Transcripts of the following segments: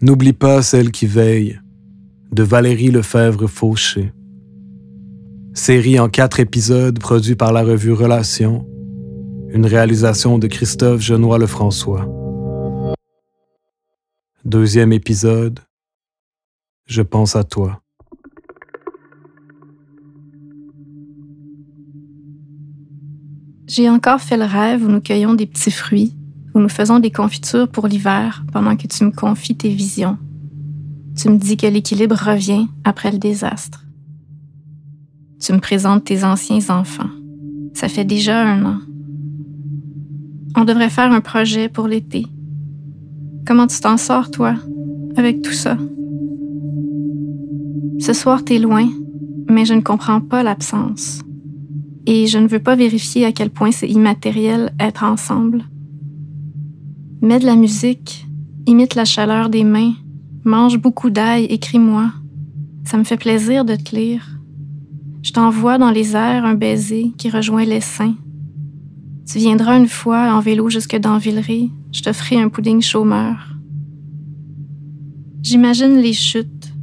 N'oublie pas celle qui veille de Valérie Lefebvre Fauché. Série en quatre épisodes produit par la revue Relations, une réalisation de Christophe Genois Lefrançois. Deuxième épisode, Je pense à toi. J'ai encore fait le rêve où nous cueillons des petits fruits, où nous faisons des confitures pour l'hiver pendant que tu me confies tes visions. Tu me dis que l'équilibre revient après le désastre. Tu me présentes tes anciens enfants. Ça fait déjà un an. On devrait faire un projet pour l'été. Comment tu t'en sors, toi, avec tout ça? Ce soir, t'es loin, mais je ne comprends pas l'absence. Et je ne veux pas vérifier à quel point c'est immatériel être ensemble. Mets de la musique, imite la chaleur des mains, mange beaucoup d'ail, écris-moi. Ça me fait plaisir de te lire. Je t'envoie dans les airs un baiser qui rejoint les seins. Tu viendras une fois en vélo jusque dans Villeray, je te ferai un pudding chômeur. J'imagine les chutes,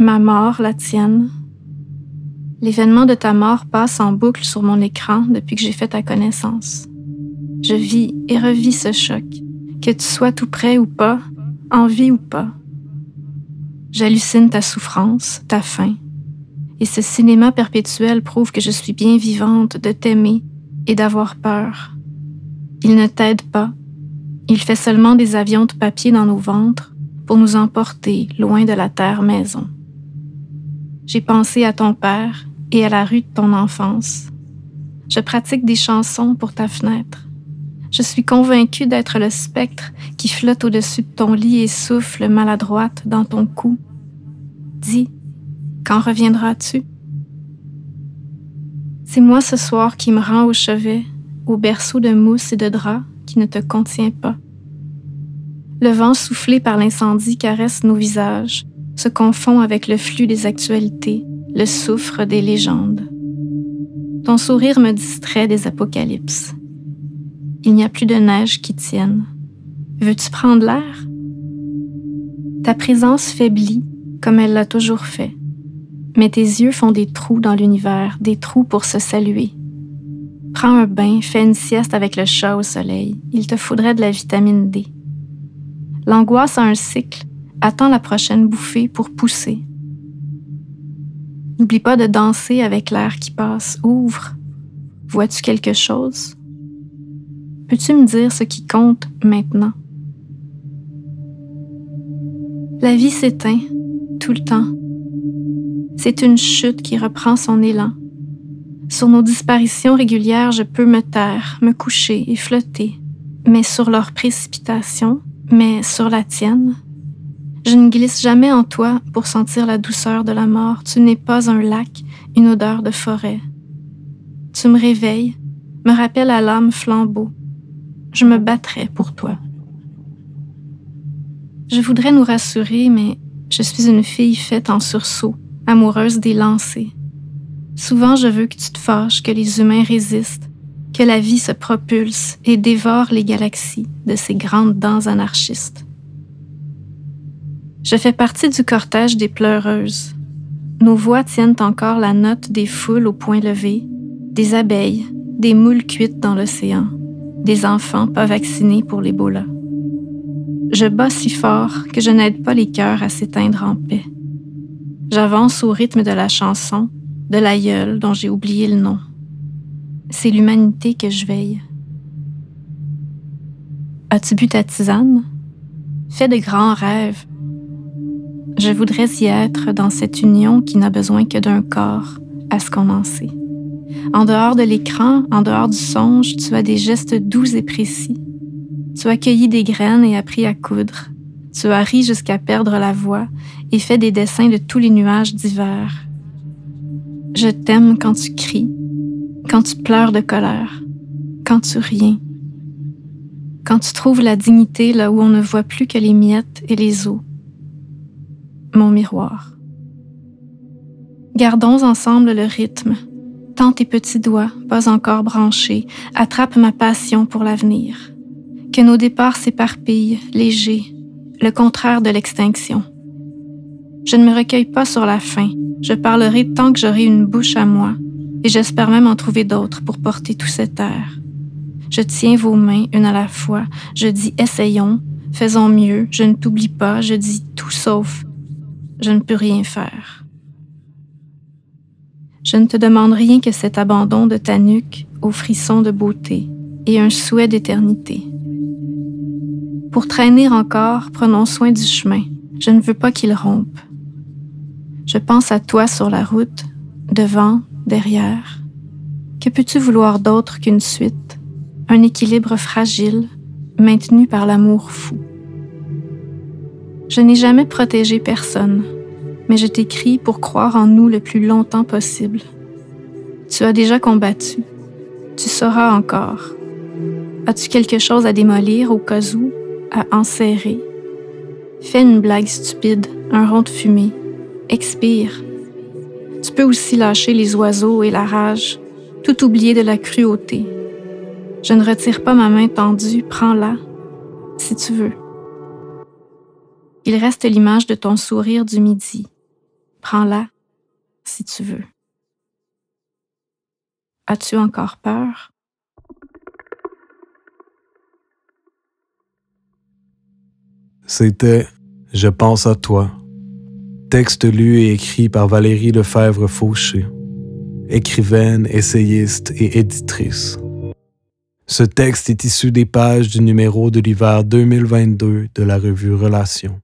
ma mort, la tienne. L'événement de ta mort passe en boucle sur mon écran depuis que j'ai fait ta connaissance. Je vis et revis ce choc, que tu sois tout près ou pas, en vie ou pas. J'hallucine ta souffrance, ta faim. Et ce cinéma perpétuel prouve que je suis bien vivante de t'aimer et d'avoir peur. Il ne t'aide pas. Il fait seulement des avions de papier dans nos ventres pour nous emporter loin de la terre maison. J'ai pensé à ton père et à la rue de ton enfance. Je pratique des chansons pour ta fenêtre. Je suis convaincue d'être le spectre qui flotte au-dessus de ton lit et souffle maladroite dans ton cou. Dis, quand reviendras-tu? C'est moi ce soir qui me rends au chevet, au berceau de mousse et de drap qui ne te contient pas. Le vent soufflé par l'incendie caresse nos visages, se confond avec le flux des actualités, le souffre des légendes. Ton sourire me distrait des apocalypses. Il n'y a plus de neige qui tienne. Veux-tu prendre l'air? Ta présence faiblit comme elle l'a toujours fait. Mais tes yeux font des trous dans l'univers, des trous pour se saluer. Prends un bain, fais une sieste avec le chat au soleil. Il te faudrait de la vitamine D. L'angoisse a un cycle. Attends la prochaine bouffée pour pousser. N'oublie pas de danser avec l'air qui passe. Ouvre. Vois-tu quelque chose? Peux-tu me dire ce qui compte maintenant? La vie s'éteint tout le temps. C'est une chute qui reprend son élan. Sur nos disparitions régulières, je peux me taire, me coucher et flotter, mais sur leur précipitation, mais sur la tienne. Je ne glisse jamais en toi pour sentir la douceur de la mort. Tu n'es pas un lac, une odeur de forêt. Tu me réveilles, me rappelles à l'âme flambeau, je me battrai pour toi. Je voudrais nous rassurer, mais je suis une fille faite en sursaut, amoureuse des lancers. Souvent, je veux que tu te fâches, que les humains résistent, que la vie se propulse et dévore les galaxies de ses grandes dents anarchistes. Je fais partie du cortège des pleureuses. Nos voix tiennent encore la note des foules au point levé, des abeilles, des moules cuites dans l'océan des enfants pas vaccinés pour l'Ebola. Je bats si fort que je n'aide pas les cœurs à s'éteindre en paix. J'avance au rythme de la chanson de l'aïeul dont j'ai oublié le nom. C'est l'humanité que je veille. As-tu bu ta tisane? Fais de grands rêves. Je voudrais y être dans cette union qui n'a besoin que d'un corps, à ce qu'on en sait. En dehors de l'écran, en dehors du songe, tu as des gestes doux et précis. Tu as cueilli des graines et appris à coudre. Tu as ri jusqu'à perdre la voix et fait des dessins de tous les nuages d'hiver. Je t'aime quand tu cries, quand tu pleures de colère, quand tu riens, quand tu trouves la dignité là où on ne voit plus que les miettes et les os. Mon miroir. Gardons ensemble le rythme, Tends tes petits doigts, pas encore branchés, attrape ma passion pour l'avenir. Que nos départs s'éparpillent, légers, le contraire de l'extinction. Je ne me recueille pas sur la faim, je parlerai tant que j'aurai une bouche à moi, et j'espère même en trouver d'autres pour porter tout cet air. Je tiens vos mains une à la fois, je dis essayons, faisons mieux, je ne t'oublie pas, je dis tout sauf, je ne peux rien faire. Je ne te demande rien que cet abandon de ta nuque aux frissons de beauté et un souhait d'éternité. Pour traîner encore, prenons soin du chemin. Je ne veux pas qu'il rompe. Je pense à toi sur la route, devant, derrière. Que peux-tu vouloir d'autre qu'une suite, un équilibre fragile, maintenu par l'amour fou? Je n'ai jamais protégé personne, mais je t'écris pour croire en nous le plus longtemps possible. Tu as déjà combattu. Tu sauras encore. As-tu quelque chose à démolir au cas où, à enserrer? Fais une blague stupide, un rond de fumée. Expire. Tu peux aussi lâcher les oiseaux et la rage, tout oublier de la cruauté. Je ne retire pas ma main tendue, prends-la, si tu veux. Il reste l'image de ton sourire du midi. Prends-la si tu veux. As-tu encore peur? C'était Je pense à toi. Texte lu et écrit par Valérie Lefebvre-Fauché, écrivaine, essayiste et éditrice. Ce texte est issu des pages du numéro de l'hiver 2022 de la revue Relations.